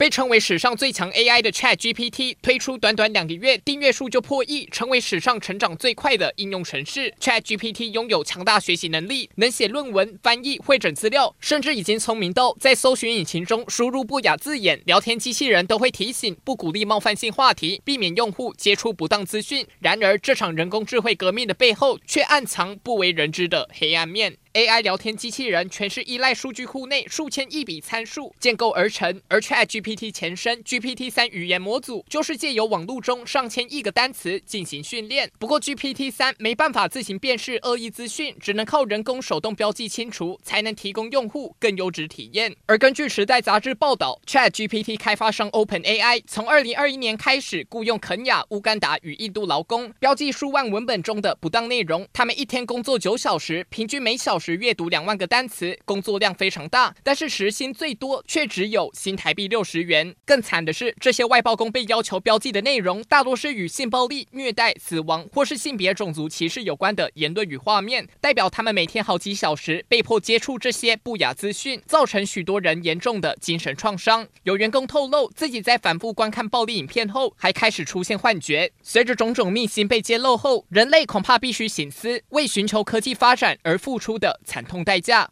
被称为史上最强 AI 的 ChatGPT 推出短短两个月，订阅数就破亿，成为史上成长最快的应用程式。ChatGPT 拥有强大学习能力，能写论文、翻译、汇整资料，甚至已经聪明到在搜寻引擎中输入不雅字眼，聊天机器人都会提醒不鼓励冒犯性话题，避免用户接触不当资讯。然而，这场人工智慧革命的背后，却暗藏不为人知的黑暗面。AI 聊天机器人全是依赖数据库内数千亿笔参数建构而成，而 ChatGPT 前身 GPT-3 语言模组就是借由网络中上千亿个单词进行训练。不过 GPT-3 没办法自行辨识恶意资讯，只能靠人工手动标记清除，才能提供用户更优质体验。而根据《时代》杂志报道，ChatGPT 开发商 OpenAI 从2021年开始雇佣肯亚、乌干达与印度劳工标记数万文本中的不当内容。他们一天工作九小时，平均每小时阅读两万个单词，工作量非常大，但是时薪最多却只有新台币六十元。更惨的是，这些外包工被要求标记的内容，大多是与性暴力、虐待、死亡或是性别种族歧视有关的言论与画面，代表他们每天好几小时被迫接触这些不雅资讯，造成许多人严重的精神创伤。有员工透露，自己在反复观看暴力影片后，还开始出现幻觉。随着种种秘辛被揭露后，人类恐怕必须省思为寻求科技发展而付出的惨痛代价。